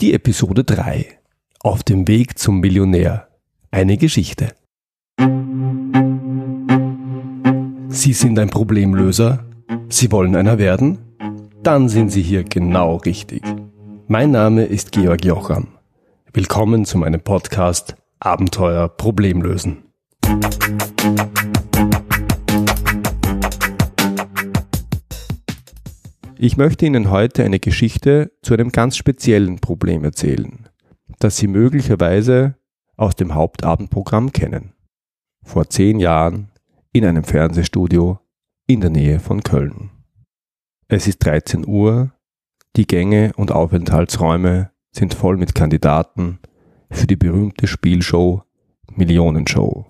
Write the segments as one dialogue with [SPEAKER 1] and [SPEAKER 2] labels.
[SPEAKER 1] Die Episode 3. Auf dem Weg zum Millionär. Eine Geschichte. Sie sind ein Problemlöser? Sie wollen einer werden? Dann sind Sie hier genau richtig. Mein Name ist Georg Jocham. Willkommen zu meinem Podcast Abenteuer Problemlösen. Ich möchte Ihnen heute eine Geschichte zu einem ganz speziellen Problem erzählen, das Sie möglicherweise aus dem Hauptabendprogramm kennen. Vor zehn Jahren in einem Fernsehstudio in der Nähe von Köln. Es ist 13 Uhr, die Gänge und Aufenthaltsräume sind voll mit Kandidaten für die berühmte Spielshow Millionenshow.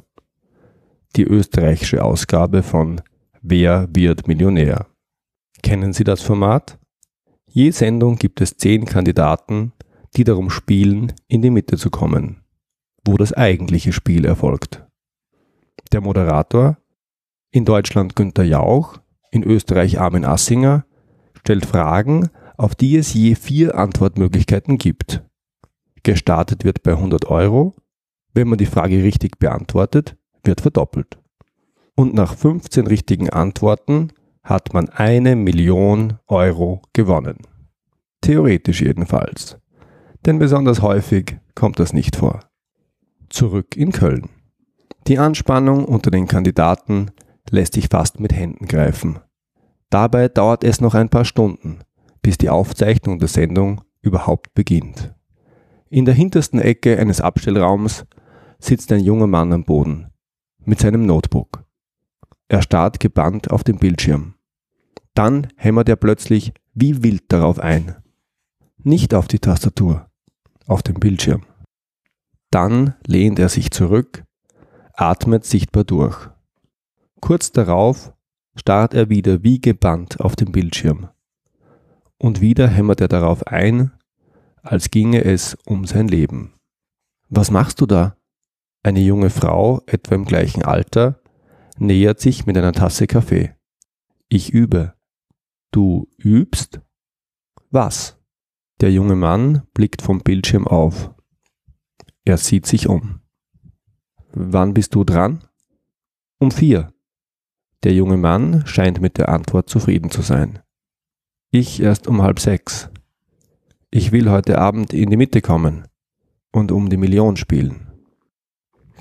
[SPEAKER 1] Die österreichische Ausgabe von Wer wird Millionär? Kennen Sie das Format? Je Sendung gibt es zehn Kandidaten, die darum spielen, in die Mitte zu kommen, wo das eigentliche Spiel erfolgt. Der Moderator, in Deutschland Günther Jauch, in Österreich Armin Assinger, stellt Fragen, auf die es je vier Antwortmöglichkeiten gibt. Gestartet wird bei 100 Euro. Wenn man die Frage richtig beantwortet, wird verdoppelt. Und nach 15 richtigen Antworten hat man eine Million Euro gewonnen. Theoretisch jedenfalls. Denn besonders häufig kommt das nicht vor. Zurück in Köln. Die Anspannung unter den Kandidaten lässt sich fast mit Händen greifen. Dabei dauert es noch ein paar Stunden, bis die Aufzeichnung der Sendung überhaupt beginnt. In der hintersten Ecke eines Abstellraums sitzt ein junger Mann am Boden mit seinem Notebook. Er starrt gebannt auf den Bildschirm. Dann hämmert er plötzlich wie wild darauf ein. Nicht auf die Tastatur, auf dem Bildschirm. Dann lehnt er sich zurück, atmet sichtbar durch. Kurz darauf starrt er wieder wie gebannt auf den Bildschirm. Und wieder hämmert er darauf ein, als ginge es um sein Leben. Was machst du da? Eine junge Frau, etwa im gleichen Alter, nähert sich mit einer Tasse Kaffee. Ich übe, Du übst? Was? Der junge Mann blickt vom Bildschirm auf. Er sieht sich um. Wann bist du dran? Um vier. Der junge Mann scheint mit der Antwort zufrieden zu sein. Ich erst um halb sechs. Ich will heute Abend in die Mitte kommen und um die Million spielen.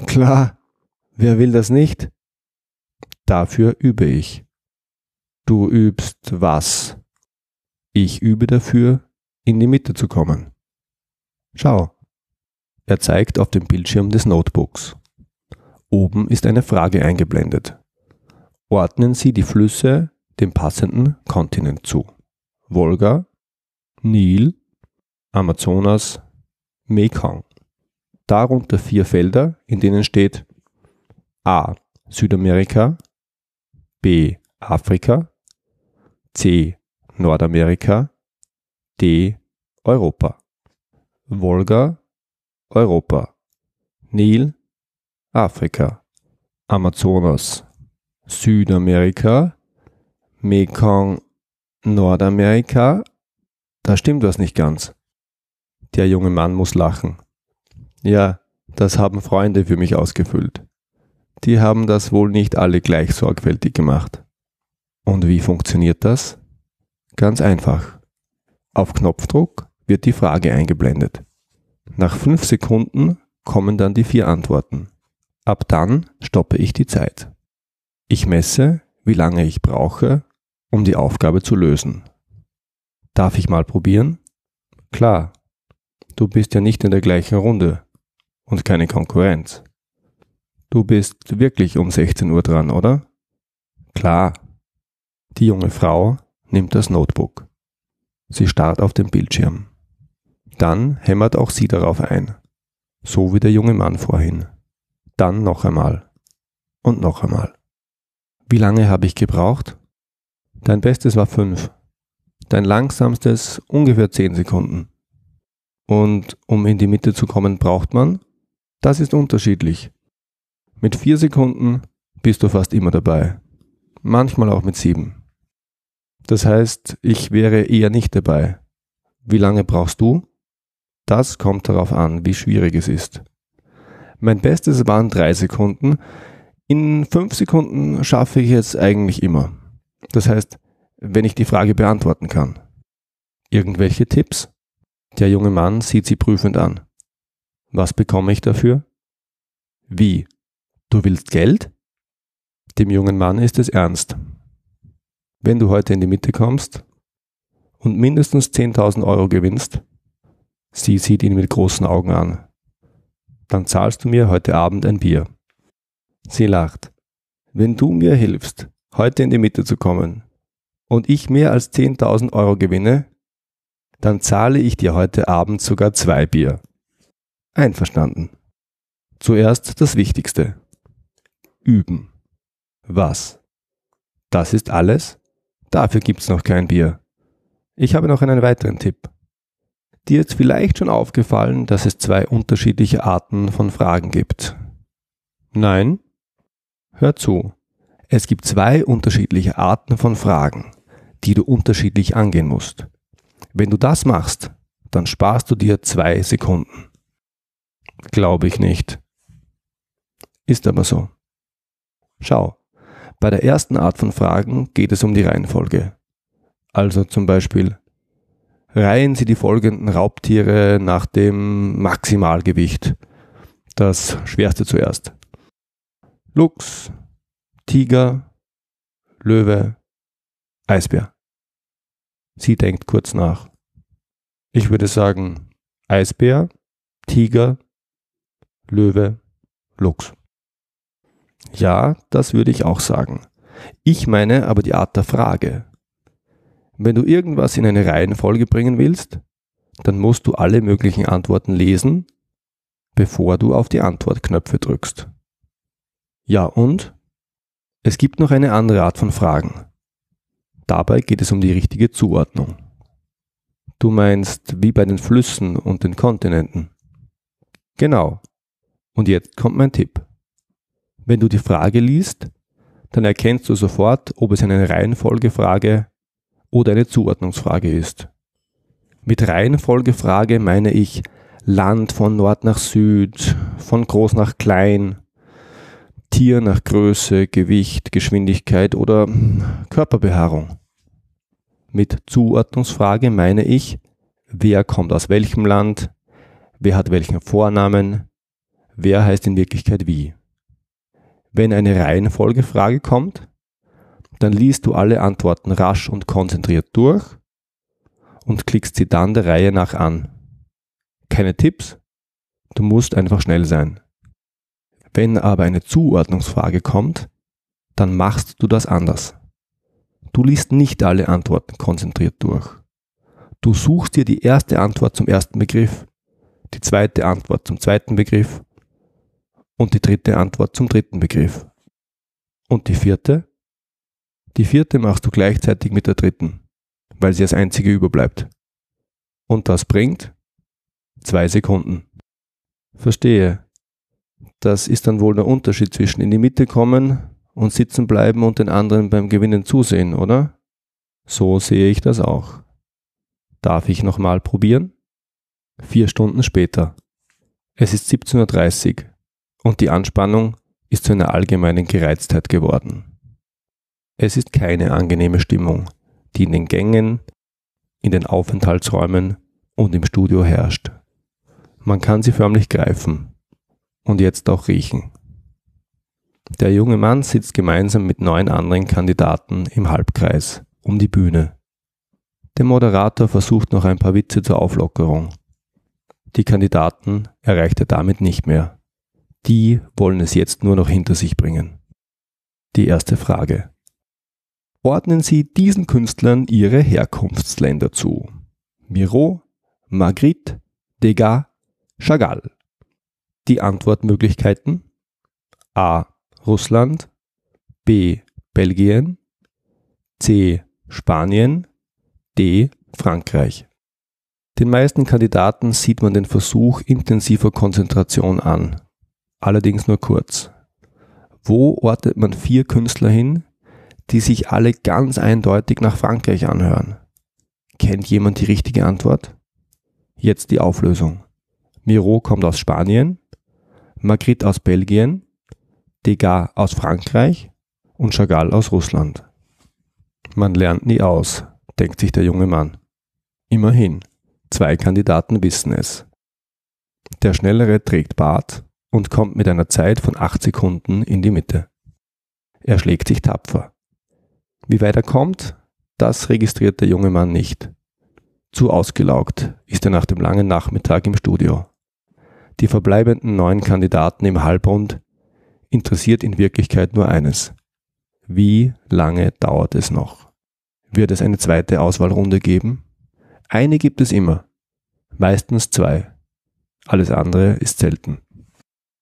[SPEAKER 1] Klar, wer will das nicht? Dafür übe ich. Du übst was? Ich übe dafür, in die Mitte zu kommen. Schau. Er zeigt auf dem Bildschirm des Notebooks. Oben ist eine Frage eingeblendet. Ordnen Sie die Flüsse dem passenden Kontinent zu. Wolga, Nil, Amazonas, Mekong. Darunter vier Felder, in denen steht A. Südamerika, B. Afrika, C. Nordamerika, D. Europa. Wolga, Europa. Nil, Afrika. Amazonas, Südamerika. Mekong, Nordamerika. Da stimmt was nicht ganz. Der junge Mann muss lachen. Ja, das haben Freunde für mich ausgefüllt. Die haben das wohl nicht alle gleich sorgfältig gemacht. Und wie funktioniert das? Ganz einfach. Auf Knopfdruck wird die Frage eingeblendet. Nach fünf Sekunden kommen dann die vier Antworten. Ab dann stoppe ich die Zeit. Ich messe, wie lange ich brauche, um die Aufgabe zu lösen. Darf ich mal probieren? Klar. Du bist ja nicht in der gleichen Runde und keine Konkurrenz. Du bist wirklich um 16 Uhr dran, oder? Klar. Die junge Frau nimmt das Notebook. Sie starrt auf den Bildschirm. Dann hämmert auch sie darauf ein. So wie der junge Mann vorhin. Dann noch einmal. Und noch einmal. Wie lange habe ich gebraucht? Dein Bestes war fünf. Dein langsamstes ungefähr zehn Sekunden. Und um in die Mitte zu kommen, braucht man? Das ist unterschiedlich. Mit vier Sekunden bist du fast immer dabei. Manchmal auch mit sieben. Das heißt, ich wäre eher nicht dabei. Wie lange brauchst du? Das kommt darauf an, wie schwierig es ist. Mein Bestes waren drei Sekunden. In fünf Sekunden schaffe ich es eigentlich immer. Das heißt, wenn ich die Frage beantworten kann. Irgendwelche Tipps? Der junge Mann sieht sie prüfend an. Was bekomme ich dafür? Wie? Du willst Geld? Dem jungen Mann ist es ernst. Wenn du heute in die Mitte kommst und mindestens 10.000 Euro gewinnst, sie sieht ihn mit großen Augen an, dann zahlst du mir heute Abend ein Bier. Sie lacht. Wenn du mir hilfst, heute in die Mitte zu kommen und ich mehr als 10.000 Euro gewinne, dann zahle ich dir heute Abend sogar zwei Bier. Einverstanden. Zuerst das Wichtigste. Üben. Was? Das ist alles? Dafür gibt's noch kein Bier. Ich habe noch einen weiteren Tipp. Dir ist vielleicht schon aufgefallen, dass es zwei unterschiedliche Arten von Fragen gibt. Nein? Hör zu. Es gibt zwei unterschiedliche Arten von Fragen, die du unterschiedlich angehen musst. Wenn du das machst, dann sparst du dir zwei Sekunden. Glaube ich nicht. Ist aber so. Schau, bei der ersten Art von Fragen geht es um die Reihenfolge. Also zum Beispiel, reihen Sie die folgenden Raubtiere nach dem Maximalgewicht. Das schwerste zuerst. Luchs, Tiger, Löwe, Eisbär. Sie denkt kurz nach. Ich würde sagen Eisbär, Tiger, Löwe, Luchs. Ja, das würde ich auch sagen. Ich meine aber die Art der Frage. Wenn du irgendwas in eine Reihenfolge bringen willst, dann musst du alle möglichen Antworten lesen, bevor du auf die Antwortknöpfe drückst. Ja und? Es gibt noch eine andere Art von Fragen. Dabei geht es um die richtige Zuordnung. Du meinst wie bei den Flüssen und den Kontinenten. Genau. Und jetzt kommt mein Tipp. Wenn du die Frage liest, dann erkennst du sofort, ob es eine Reihenfolgefrage oder eine Zuordnungsfrage ist. Mit Reihenfolgefrage meine ich Land von Nord nach Süd, von groß nach klein, Tier nach Größe, Gewicht, Geschwindigkeit oder Körperbehaarung. Mit Zuordnungsfrage meine ich, wer kommt aus welchem Land, wer hat welchen Vornamen, wer heißt in Wirklichkeit wie. Wenn eine Reihenfolgefrage kommt, dann liest du alle Antworten rasch und konzentriert durch und klickst sie dann der Reihe nach an. Keine Tipps, du musst einfach schnell sein. Wenn aber eine Zuordnungsfrage kommt, dann machst du das anders. Du liest nicht alle Antworten konzentriert durch. Du suchst dir die erste Antwort zum ersten Begriff, die zweite Antwort zum zweiten Begriff und die dritte Antwort zum dritten Begriff. Und die vierte? Die vierte machst du gleichzeitig mit der dritten, weil sie als einzige überbleibt. Und das bringt zwei Sekunden. Verstehe. Das ist dann wohl der Unterschied zwischen in die Mitte kommen und sitzen bleiben und den anderen beim Gewinnen zusehen, oder? So sehe ich das auch. Darf ich nochmal probieren? Vier Stunden später. Es ist 17.30 Uhr und die Anspannung ist zu einer allgemeinen Gereiztheit geworden. Es ist keine angenehme Stimmung, die in den Gängen, in den Aufenthaltsräumen und im Studio herrscht. Man kann sie förmlich greifen und jetzt auch riechen. Der junge Mann sitzt gemeinsam mit neun anderen Kandidaten im Halbkreis um die Bühne. Der Moderator versucht noch ein paar Witze zur Auflockerung. Die Kandidaten erreicht er damit nicht mehr. Die wollen es jetzt nur noch hinter sich bringen. Die erste Frage. Ordnen Sie diesen Künstlern ihre Herkunftsländer zu. Miro, Magritte, Degas, Chagall. Die Antwortmöglichkeiten A. Russland, B. Belgien, C. Spanien, D. Frankreich. Den meisten Kandidaten sieht man den Versuch intensiver Konzentration an allerdings nur kurz. Wo ortet man vier Künstler hin, die sich alle ganz eindeutig nach Frankreich anhören? Kennt jemand die richtige Antwort? Jetzt die Auflösung. Miro kommt aus Spanien, Magritte aus Belgien, Degas aus Frankreich und Chagall aus Russland. Man lernt nie aus, denkt sich der junge Mann. Immerhin, zwei Kandidaten wissen es. Der Schnellere trägt Bart und kommt mit einer Zeit von acht Sekunden in die Mitte. Er schlägt sich tapfer. Wie weit er kommt, das registriert der junge Mann nicht. Zu ausgelaugt ist er nach dem langen Nachmittag im Studio. Die verbleibenden neun Kandidaten im Halbrund interessiert in Wirklichkeit nur eines. Wie lange dauert es noch? Wird es eine zweite Auswahlrunde geben? Eine gibt es immer. Meistens zwei. Alles andere ist selten.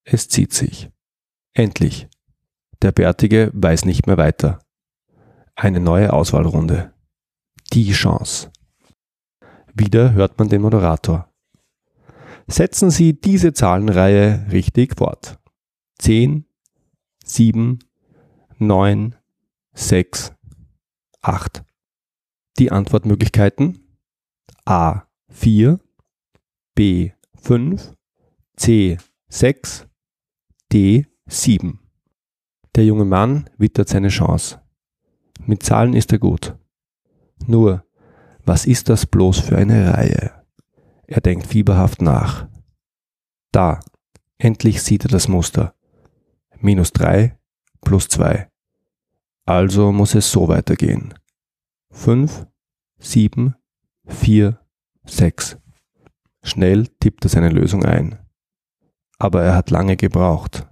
[SPEAKER 1] Es zieht sich. Endlich. Der Bärtige weiß nicht mehr weiter. Eine neue Auswahlrunde. Die Chance. Wieder hört man den Moderator. Setzen Sie diese Zahlenreihe richtig fort. 10, 7, 9, 6, 8. Die Antwortmöglichkeiten A4, B5, C6, D7. Der junge Mann wittert seine Chance. Mit Zahlen ist er gut. Nur, was ist das bloß für eine Reihe? Er denkt fieberhaft nach. Da, endlich sieht er das Muster. Minus 3 plus 2. Also muss es so weitergehen. Fünf, sieben, vier, sechs. Schnell tippt er seine Lösung ein. Aber er hat lange gebraucht.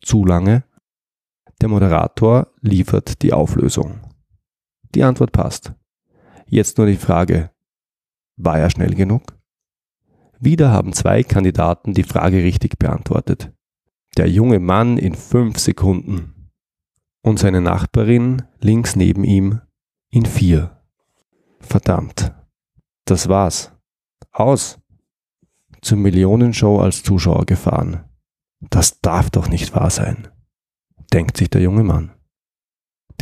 [SPEAKER 1] Zu lange? Der Moderator liefert die Auflösung. Die Antwort passt. Jetzt nur die Frage, war er schnell genug? Wieder haben zwei Kandidaten die Frage richtig beantwortet. Der junge Mann in fünf Sekunden und seine Nachbarin links neben ihm in vier. Verdammt. Das war's. Aus. Zur Millionenshow als Zuschauer gefahren. Das darf doch nicht wahr sein, denkt sich der junge Mann.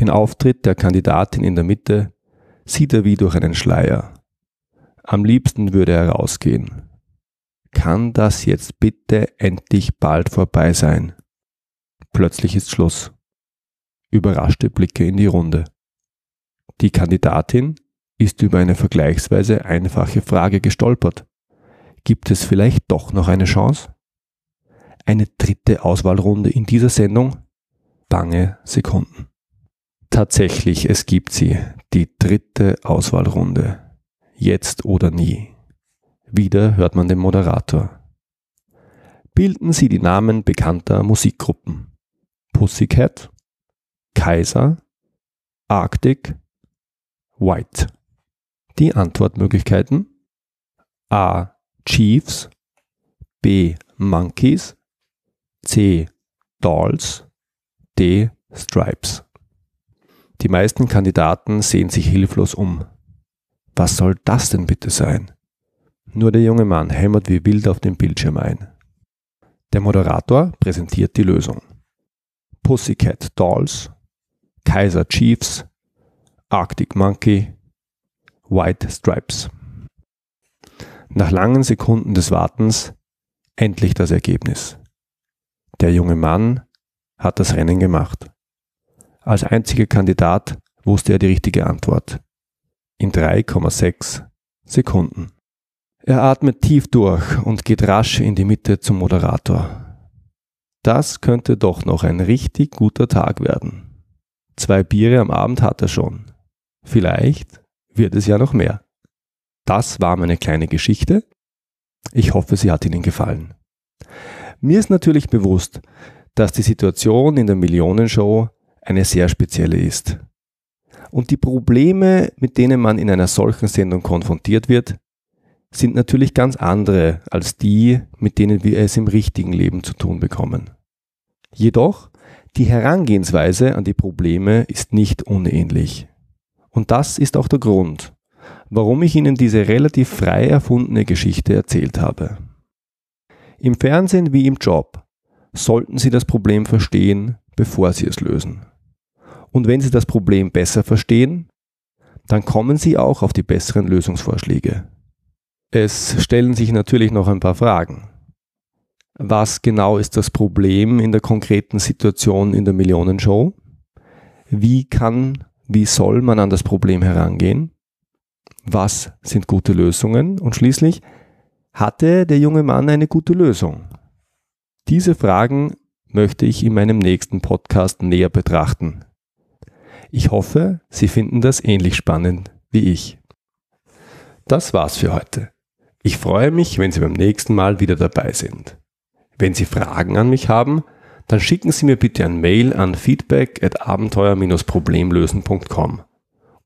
[SPEAKER 1] Den Auftritt der Kandidatin in der Mitte sieht er wie durch einen Schleier. Am liebsten würde er rausgehen, kann das jetzt bitte endlich bald vorbei sein? Plötzlich ist Schluss. Überraschte Blicke in die Runde. Die Kandidatin ist über eine vergleichsweise einfache Frage gestolpert. Gibt es vielleicht doch noch eine Chance? Eine dritte Auswahlrunde in dieser Sendung? Bange Sekunden. Tatsächlich, es gibt sie, die dritte Auswahlrunde. Jetzt oder nie. Wieder hört man den Moderator. Bilden Sie die Namen bekannter Musikgruppen. Pussycat, Kaiser, Arctic, White. Die Antwortmöglichkeiten A. Chiefs, B. Monkeys, C. Dolls, D. Stripes. Die meisten Kandidaten sehen sich hilflos um. Was soll das denn bitte sein? Nur der junge Mann hämmert wie wild auf den Bildschirm ein. Der Moderator präsentiert die Lösung. Pussycat Dolls, Kaiser Chiefs, Arctic Monkey, White Stripes. Nach langen Sekunden des Wartens endlich das Ergebnis. Der junge Mann hat das Rennen gemacht. Als einziger Kandidat wusste er die richtige Antwort. In 3,6 Sekunden. Er atmet tief durch und geht rasch in die Mitte zum Moderator. Das könnte doch noch ein richtig guter Tag werden. Zwei Biere am Abend hat er schon. Vielleicht wird es ja noch mehr. Das war meine kleine Geschichte. Ich hoffe, sie hat Ihnen gefallen. Mir ist natürlich bewusst, dass die Situation in der Millionenshow eine sehr spezielle ist. Und die Probleme, mit denen man in einer solchen Sendung konfrontiert wird, sind natürlich ganz andere als die, mit denen wir es im richtigen Leben zu tun bekommen. Jedoch, die Herangehensweise an die Probleme ist nicht unähnlich. Und das ist auch der Grund, warum ich Ihnen diese relativ frei erfundene Geschichte erzählt habe. Im Fernsehen wie im Job sollten Sie das Problem verstehen, bevor Sie es lösen. Und wenn Sie das Problem besser verstehen, dann kommen Sie auch auf die besseren Lösungsvorschläge. Es stellen sich natürlich noch ein paar Fragen. Was genau ist das Problem in der konkreten Situation in der Millionenshow? Wie kann, wie soll man an das Problem herangehen? Was sind gute Lösungen? Und schließlich, hatte der junge Mann eine gute Lösung? Diese Fragen möchte ich in meinem nächsten Podcast näher betrachten. Ich hoffe, Sie finden das ähnlich spannend wie ich. Das war's für heute. Ich freue mich, wenn Sie beim nächsten Mal wieder dabei sind. Wenn Sie Fragen an mich haben, dann schicken Sie mir bitte ein Mail an feedback at abenteuer-problemlösen.com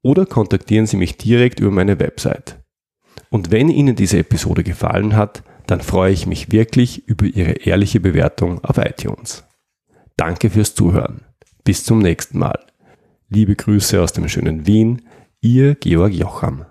[SPEAKER 1] oder kontaktieren Sie mich direkt über meine Website. Und wenn Ihnen diese Episode gefallen hat, dann freue ich mich wirklich über Ihre ehrliche Bewertung auf iTunes. Danke fürs Zuhören. Bis zum nächsten Mal. Liebe Grüße aus dem schönen Wien, Ihr Georg Jocham.